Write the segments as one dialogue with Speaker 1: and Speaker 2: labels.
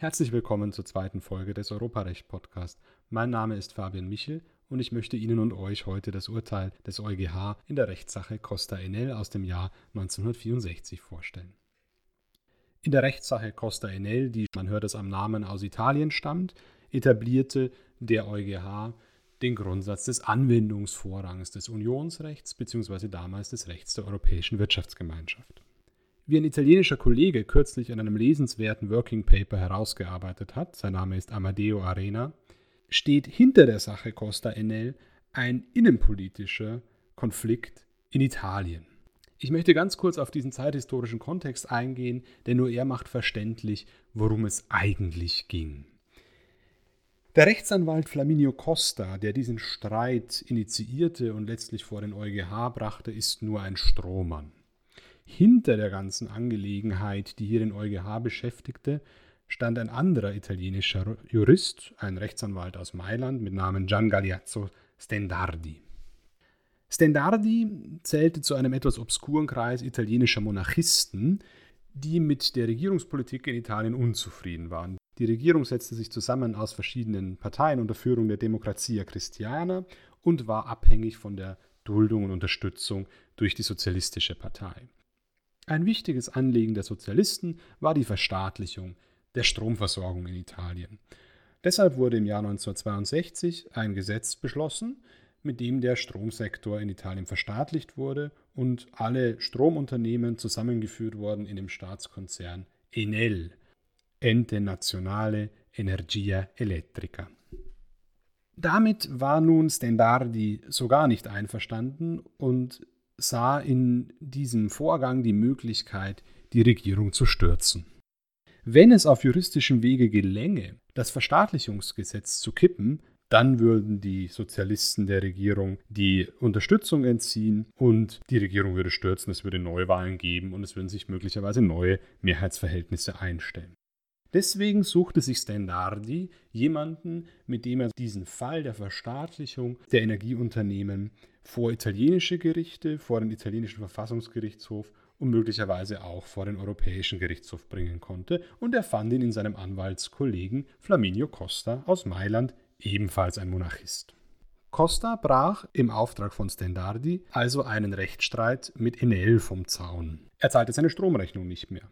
Speaker 1: Herzlich willkommen zur zweiten Folge des Europarecht Podcast. Mein Name ist Fabian Michel und ich möchte Ihnen und euch heute das Urteil des EuGH in der Rechtssache Costa Enel aus dem Jahr 1964 vorstellen. In der Rechtssache Costa Enel, die man hört es am Namen aus Italien stammt, etablierte der EuGH den Grundsatz des Anwendungsvorrangs des Unionsrechts bzw. damals des Rechts der Europäischen Wirtschaftsgemeinschaft. Wie ein italienischer Kollege kürzlich in einem lesenswerten Working Paper herausgearbeitet hat, sein Name ist Amadeo Arena, steht hinter der Sache Costa Enel ein innenpolitischer Konflikt in Italien. Ich möchte ganz kurz auf diesen zeithistorischen Kontext eingehen, denn nur er macht verständlich, worum es eigentlich ging. Der Rechtsanwalt Flaminio Costa, der diesen Streit initiierte und letztlich vor den EuGH brachte, ist nur ein Strohmann. Hinter der ganzen Angelegenheit, die hier den EuGH beschäftigte, stand ein anderer italienischer Jurist, ein Rechtsanwalt aus Mailand mit Namen Gian Galeazzo Stendardi. Stendardi zählte zu einem etwas obskuren Kreis italienischer Monarchisten, die mit der Regierungspolitik in Italien unzufrieden waren. Die Regierung setzte sich zusammen aus verschiedenen Parteien unter Führung der Democrazia Christiana und war abhängig von der Duldung und Unterstützung durch die Sozialistische Partei. Ein wichtiges Anliegen der Sozialisten war die Verstaatlichung der Stromversorgung in Italien. Deshalb wurde im Jahr 1962 ein Gesetz beschlossen, mit dem der Stromsektor in Italien verstaatlicht wurde und alle Stromunternehmen zusammengeführt wurden in dem Staatskonzern Enel, Ente Nazionale Energia Elettrica. Damit war nun Stendardi so gar nicht einverstanden und sah in diesem Vorgang die Möglichkeit, die Regierung zu stürzen. Wenn es auf juristischem Wege gelänge, das Verstaatlichungsgesetz zu kippen, dann würden die Sozialisten der Regierung die Unterstützung entziehen und die Regierung würde stürzen, es würde Neuwahlen geben und es würden sich möglicherweise neue Mehrheitsverhältnisse einstellen. Deswegen suchte sich Stendardi jemanden, mit dem er diesen Fall der Verstaatlichung der Energieunternehmen vor italienische Gerichte, vor den italienischen Verfassungsgerichtshof und möglicherweise auch vor den Europäischen Gerichtshof bringen konnte, und er fand ihn in seinem Anwaltskollegen Flaminio Costa aus Mailand, ebenfalls ein Monarchist. Costa brach im Auftrag von Stendardi also einen Rechtsstreit mit Enel vom Zaun. Er zahlte seine Stromrechnung nicht mehr.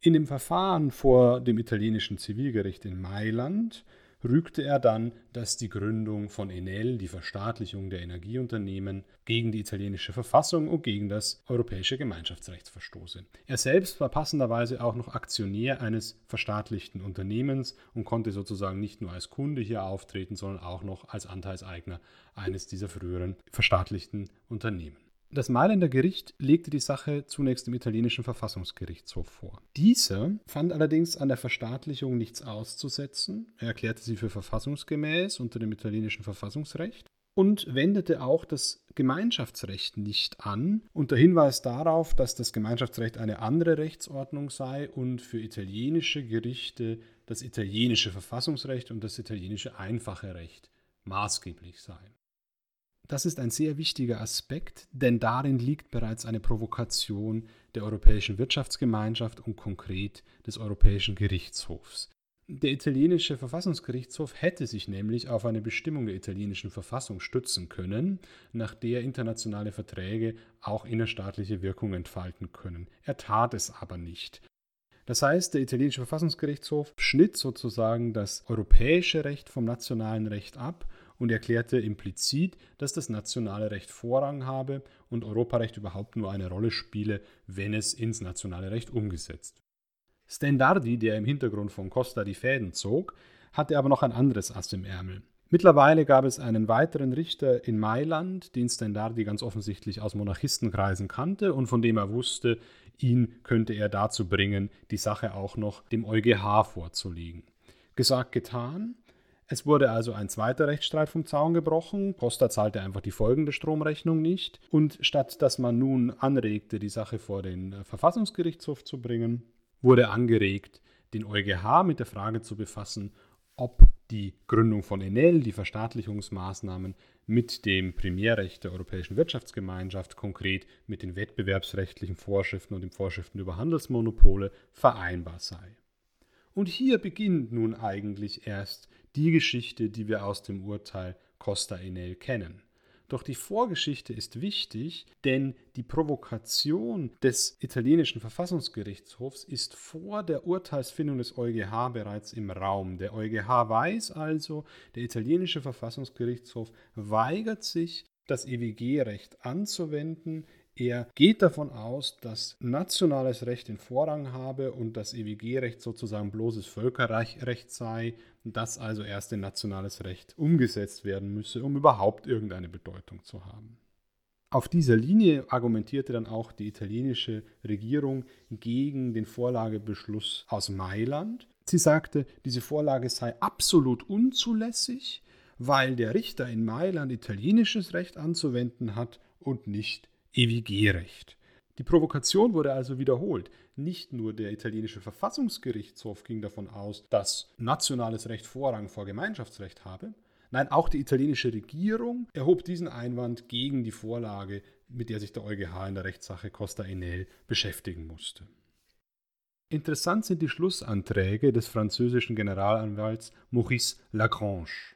Speaker 1: In dem Verfahren vor dem italienischen Zivilgericht in Mailand rügte er dann, dass die Gründung von Enel, die Verstaatlichung der Energieunternehmen, gegen die italienische Verfassung und gegen das europäische Gemeinschaftsrecht verstoße. Er selbst war passenderweise auch noch Aktionär eines verstaatlichten Unternehmens und konnte sozusagen nicht nur als Kunde hier auftreten, sondern auch noch als Anteilseigner eines dieser früheren verstaatlichten Unternehmen. Das Mailänder Gericht legte die Sache zunächst im italienischen Verfassungsgerichtshof vor. Dieser fand allerdings an der Verstaatlichung nichts auszusetzen. Er erklärte sie für verfassungsgemäß unter dem italienischen Verfassungsrecht und wendete auch das Gemeinschaftsrecht nicht an, unter Hinweis darauf, dass das Gemeinschaftsrecht eine andere Rechtsordnung sei und für italienische Gerichte das italienische Verfassungsrecht und das italienische einfache Recht maßgeblich seien. Das ist ein sehr wichtiger Aspekt, denn darin liegt bereits eine Provokation der Europäischen Wirtschaftsgemeinschaft und konkret des Europäischen Gerichtshofs. Der italienische Verfassungsgerichtshof hätte sich nämlich auf eine Bestimmung der italienischen Verfassung stützen können, nach der internationale Verträge auch innerstaatliche Wirkung entfalten können. Er tat es aber nicht. Das heißt, der italienische Verfassungsgerichtshof schnitt sozusagen das europäische Recht vom nationalen Recht ab und erklärte implizit, dass das nationale Recht Vorrang habe und Europarecht überhaupt nur eine Rolle spiele, wenn es ins nationale Recht umgesetzt. Stendardi, der im Hintergrund von Costa die Fäden zog, hatte aber noch ein anderes Ass im Ärmel. Mittlerweile gab es einen weiteren Richter in Mailand, den Stendardi ganz offensichtlich aus Monarchistenkreisen kannte und von dem er wusste, ihn könnte er dazu bringen, die Sache auch noch dem EuGH vorzulegen. Gesagt, getan. Es wurde also ein zweiter Rechtsstreit vom Zaun gebrochen. Costa zahlte einfach die folgende Stromrechnung nicht. Und statt dass man nun anregte, die Sache vor den äh, Verfassungsgerichtshof zu bringen, wurde angeregt, den EuGH mit der Frage zu befassen, ob die Gründung von Enel, die Verstaatlichungsmaßnahmen mit dem Primärrecht der Europäischen Wirtschaftsgemeinschaft, konkret mit den wettbewerbsrechtlichen Vorschriften und den Vorschriften über Handelsmonopole, vereinbar sei. Und hier beginnt nun eigentlich erst die Geschichte, die wir aus dem Urteil Costa Enel kennen. Doch die Vorgeschichte ist wichtig, denn die Provokation des italienischen Verfassungsgerichtshofs ist vor der Urteilsfindung des EuGH bereits im Raum. Der EuGH weiß also, der italienische Verfassungsgerichtshof weigert sich, das EWG-Recht anzuwenden. Er geht davon aus, dass nationales Recht den Vorrang habe und das EWG-Recht sozusagen bloßes Völkerrecht sei, dass also erst in nationales Recht umgesetzt werden müsse, um überhaupt irgendeine Bedeutung zu haben. Auf dieser Linie argumentierte dann auch die italienische Regierung gegen den Vorlagebeschluss aus Mailand. Sie sagte, diese Vorlage sei absolut unzulässig, weil der Richter in Mailand italienisches Recht anzuwenden hat und nicht EWG-Recht. Die Provokation wurde also wiederholt. Nicht nur der italienische Verfassungsgerichtshof ging davon aus, dass nationales Recht Vorrang vor Gemeinschaftsrecht habe, nein, auch die italienische Regierung erhob diesen Einwand gegen die Vorlage, mit der sich der EuGH in der Rechtssache Costa Enel beschäftigen musste. Interessant sind die Schlussanträge des französischen Generalanwalts Maurice Lagrange.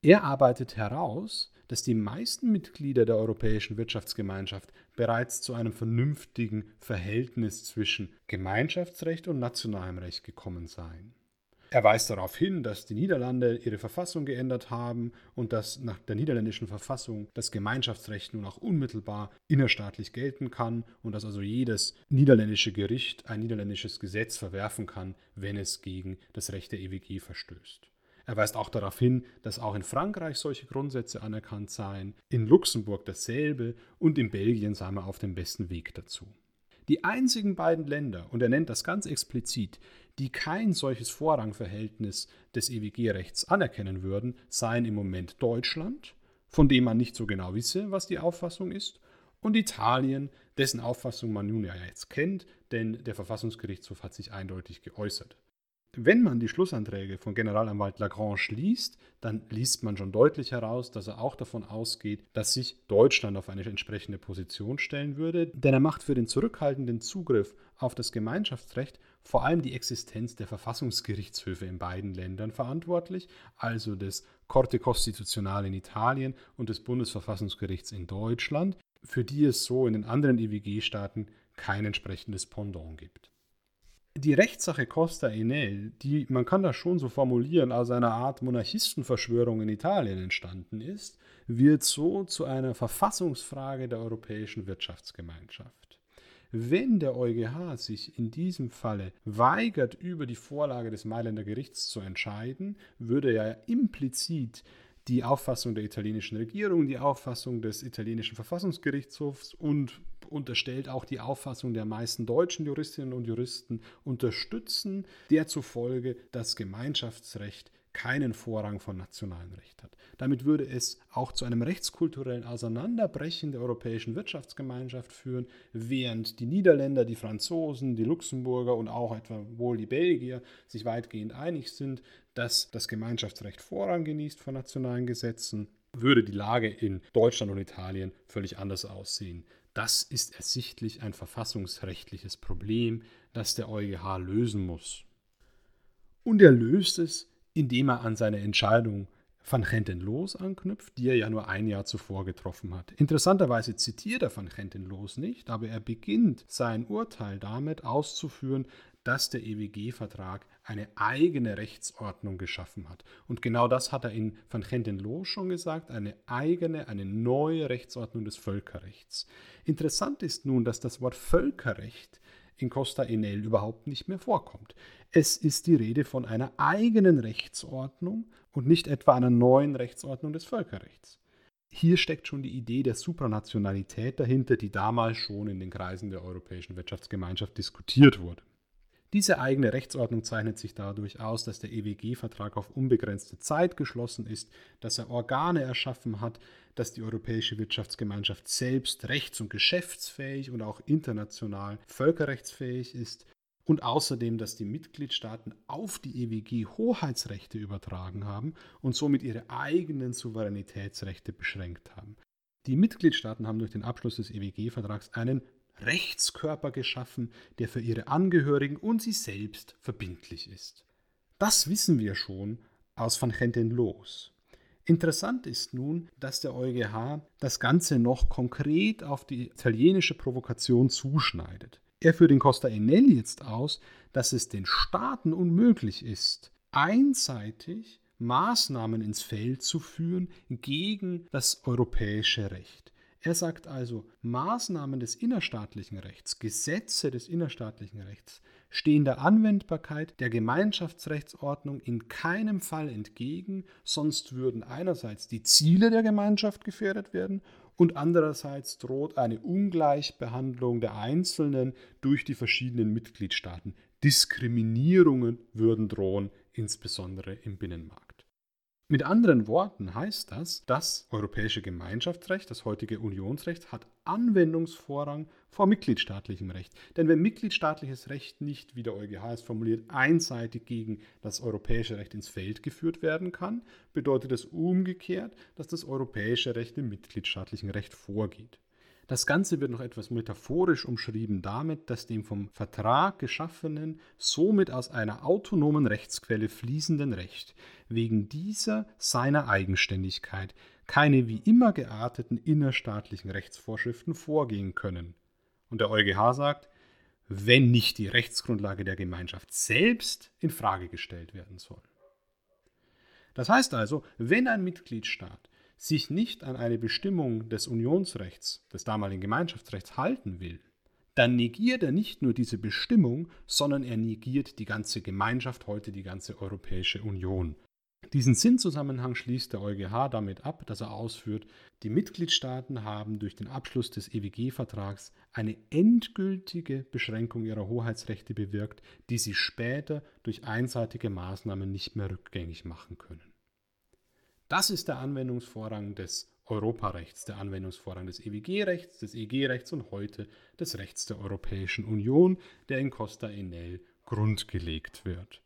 Speaker 1: Er arbeitet heraus, dass die meisten Mitglieder der Europäischen Wirtschaftsgemeinschaft bereits zu einem vernünftigen Verhältnis zwischen Gemeinschaftsrecht und nationalem Recht gekommen seien. Er weist darauf hin, dass die Niederlande ihre Verfassung geändert haben und dass nach der niederländischen Verfassung das Gemeinschaftsrecht nun auch unmittelbar innerstaatlich gelten kann und dass also jedes niederländische Gericht ein niederländisches Gesetz verwerfen kann, wenn es gegen das Recht der EWG verstößt. Er weist auch darauf hin, dass auch in Frankreich solche Grundsätze anerkannt seien, in Luxemburg dasselbe und in Belgien sei man auf dem besten Weg dazu. Die einzigen beiden Länder, und er nennt das ganz explizit, die kein solches Vorrangverhältnis des EWG-Rechts anerkennen würden, seien im Moment Deutschland, von dem man nicht so genau wisse, was die Auffassung ist, und Italien, dessen Auffassung man nun ja jetzt kennt, denn der Verfassungsgerichtshof hat sich eindeutig geäußert. Wenn man die Schlussanträge von Generalanwalt Lagrange liest, dann liest man schon deutlich heraus, dass er auch davon ausgeht, dass sich Deutschland auf eine entsprechende Position stellen würde, denn er macht für den zurückhaltenden Zugriff auf das Gemeinschaftsrecht vor allem die Existenz der Verfassungsgerichtshöfe in beiden Ländern verantwortlich, also des Corte Costituzionale in Italien und des Bundesverfassungsgerichts in Deutschland, für die es so in den anderen EWG-Staaten kein entsprechendes Pendant gibt die Rechtssache Costa Enel, die, man kann das schon so formulieren, aus einer Art Monarchistenverschwörung in Italien entstanden ist, wird so zu einer Verfassungsfrage der Europäischen Wirtschaftsgemeinschaft. Wenn der EuGH sich in diesem Falle weigert, über die Vorlage des Mailänder Gerichts zu entscheiden, würde er implizit die Auffassung der italienischen Regierung, die Auffassung des italienischen Verfassungsgerichtshofs und unterstellt auch die Auffassung der meisten deutschen Juristinnen und Juristen unterstützen, der zufolge das Gemeinschaftsrecht keinen Vorrang von nationalem Recht hat. Damit würde es auch zu einem rechtskulturellen Auseinanderbrechen der europäischen Wirtschaftsgemeinschaft führen, während die Niederländer, die Franzosen, die Luxemburger und auch etwa wohl die Belgier sich weitgehend einig sind, dass das Gemeinschaftsrecht Vorrang genießt von nationalen Gesetzen, würde die Lage in Deutschland und Italien völlig anders aussehen. Das ist ersichtlich ein verfassungsrechtliches Problem, das der EuGH lösen muss. Und er löst es, indem er an seine Entscheidung van Gentenloos anknüpft, die er ja nur ein Jahr zuvor getroffen hat. Interessanterweise zitiert er van Gentenloos nicht, aber er beginnt sein Urteil damit auszuführen, dass der EWG-Vertrag eine eigene Rechtsordnung geschaffen hat. Und genau das hat er in Van Gentenloos schon gesagt, eine eigene, eine neue Rechtsordnung des Völkerrechts. Interessant ist nun, dass das Wort Völkerrecht in Costa Enel überhaupt nicht mehr vorkommt. Es ist die Rede von einer eigenen Rechtsordnung und nicht etwa einer neuen Rechtsordnung des Völkerrechts. Hier steckt schon die Idee der Supranationalität dahinter, die damals schon in den Kreisen der Europäischen Wirtschaftsgemeinschaft diskutiert wurde. Diese eigene Rechtsordnung zeichnet sich dadurch aus, dass der EWG-Vertrag auf unbegrenzte Zeit geschlossen ist, dass er Organe erschaffen hat, dass die Europäische Wirtschaftsgemeinschaft selbst rechts- und geschäftsfähig und auch international völkerrechtsfähig ist und außerdem, dass die Mitgliedstaaten auf die EWG Hoheitsrechte übertragen haben und somit ihre eigenen Souveränitätsrechte beschränkt haben. Die Mitgliedstaaten haben durch den Abschluss des EWG-Vertrags einen Rechtskörper geschaffen, der für ihre Angehörigen und sie selbst verbindlich ist. Das wissen wir schon aus Van Genten los. Interessant ist nun, dass der EuGH das Ganze noch konkret auf die italienische Provokation zuschneidet. Er führt in Costa Enel jetzt aus, dass es den Staaten unmöglich ist, einseitig Maßnahmen ins Feld zu führen gegen das europäische Recht. Er sagt also, Maßnahmen des innerstaatlichen Rechts, Gesetze des innerstaatlichen Rechts stehen der Anwendbarkeit der Gemeinschaftsrechtsordnung in keinem Fall entgegen, sonst würden einerseits die Ziele der Gemeinschaft gefährdet werden und andererseits droht eine Ungleichbehandlung der Einzelnen durch die verschiedenen Mitgliedstaaten. Diskriminierungen würden drohen, insbesondere im Binnenmarkt. Mit anderen Worten heißt das, das europäische Gemeinschaftsrecht, das heutige Unionsrecht, hat Anwendungsvorrang vor mitgliedstaatlichem Recht. Denn wenn mitgliedstaatliches Recht nicht, wie der EuGH es formuliert, einseitig gegen das europäische Recht ins Feld geführt werden kann, bedeutet es umgekehrt, dass das europäische Recht dem mitgliedstaatlichen Recht vorgeht. Das Ganze wird noch etwas metaphorisch umschrieben damit, dass dem vom Vertrag geschaffenen, somit aus einer autonomen Rechtsquelle fließenden Recht wegen dieser seiner Eigenständigkeit keine wie immer gearteten innerstaatlichen Rechtsvorschriften vorgehen können. Und der EuGH sagt, wenn nicht die Rechtsgrundlage der Gemeinschaft selbst in Frage gestellt werden soll. Das heißt also, wenn ein Mitgliedstaat sich nicht an eine Bestimmung des Unionsrechts, des damaligen Gemeinschaftsrechts halten will, dann negiert er nicht nur diese Bestimmung, sondern er negiert die ganze Gemeinschaft, heute die ganze Europäische Union. Diesen Sinnzusammenhang schließt der EuGH damit ab, dass er ausführt, die Mitgliedstaaten haben durch den Abschluss des EWG-Vertrags eine endgültige Beschränkung ihrer Hoheitsrechte bewirkt, die sie später durch einseitige Maßnahmen nicht mehr rückgängig machen können. Das ist der Anwendungsvorrang des Europarechts, der Anwendungsvorrang des EWG-Rechts, des EG-Rechts und heute des Rechts der Europäischen Union, der in Costa Enel grundgelegt wird.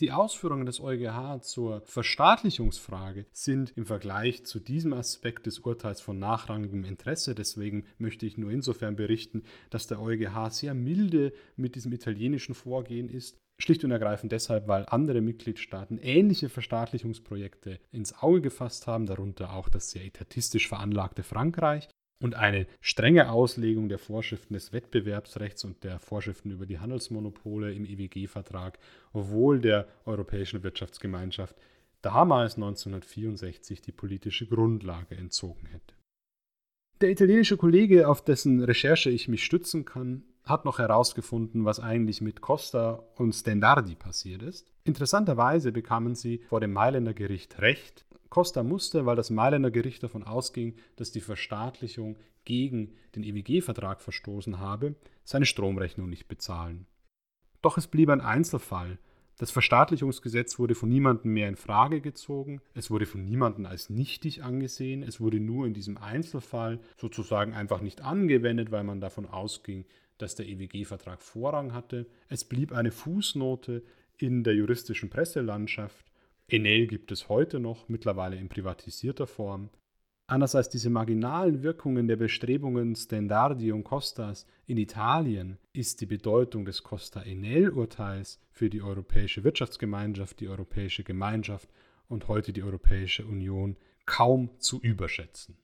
Speaker 1: Die Ausführungen des EuGH zur Verstaatlichungsfrage sind im Vergleich zu diesem Aspekt des Urteils von nachrangigem Interesse. Deswegen möchte ich nur insofern berichten, dass der EuGH sehr milde mit diesem italienischen Vorgehen ist Schlicht und ergreifend deshalb, weil andere Mitgliedstaaten ähnliche Verstaatlichungsprojekte ins Auge gefasst haben, darunter auch das sehr etatistisch veranlagte Frankreich und eine strenge Auslegung der Vorschriften des Wettbewerbsrechts und der Vorschriften über die Handelsmonopole im EWG-Vertrag, obwohl der Europäischen Wirtschaftsgemeinschaft damals 1964 die politische Grundlage entzogen hätte. Der italienische Kollege, auf dessen Recherche ich mich stützen kann, hat noch herausgefunden, was eigentlich mit Costa und Stendardi passiert ist. Interessanterweise bekamen sie vor dem Mailänder Gericht Recht. Costa musste, weil das Mailänder Gericht davon ausging, dass die Verstaatlichung gegen den EWG-Vertrag verstoßen habe, seine Stromrechnung nicht bezahlen. Doch es blieb ein Einzelfall. Das Verstaatlichungsgesetz wurde von niemandem mehr in Frage gezogen, es wurde von niemandem als nichtig angesehen, es wurde nur in diesem Einzelfall sozusagen einfach nicht angewendet, weil man davon ausging, dass der EWG-Vertrag Vorrang hatte. Es blieb eine Fußnote in der juristischen Presselandschaft. Enel gibt es heute noch, mittlerweile in privatisierter Form. Anders als diese marginalen Wirkungen der Bestrebungen Stendardi und Costas in Italien ist die Bedeutung des Costa-Enel-Urteils für die Europäische Wirtschaftsgemeinschaft, die Europäische Gemeinschaft und heute die Europäische Union kaum zu überschätzen.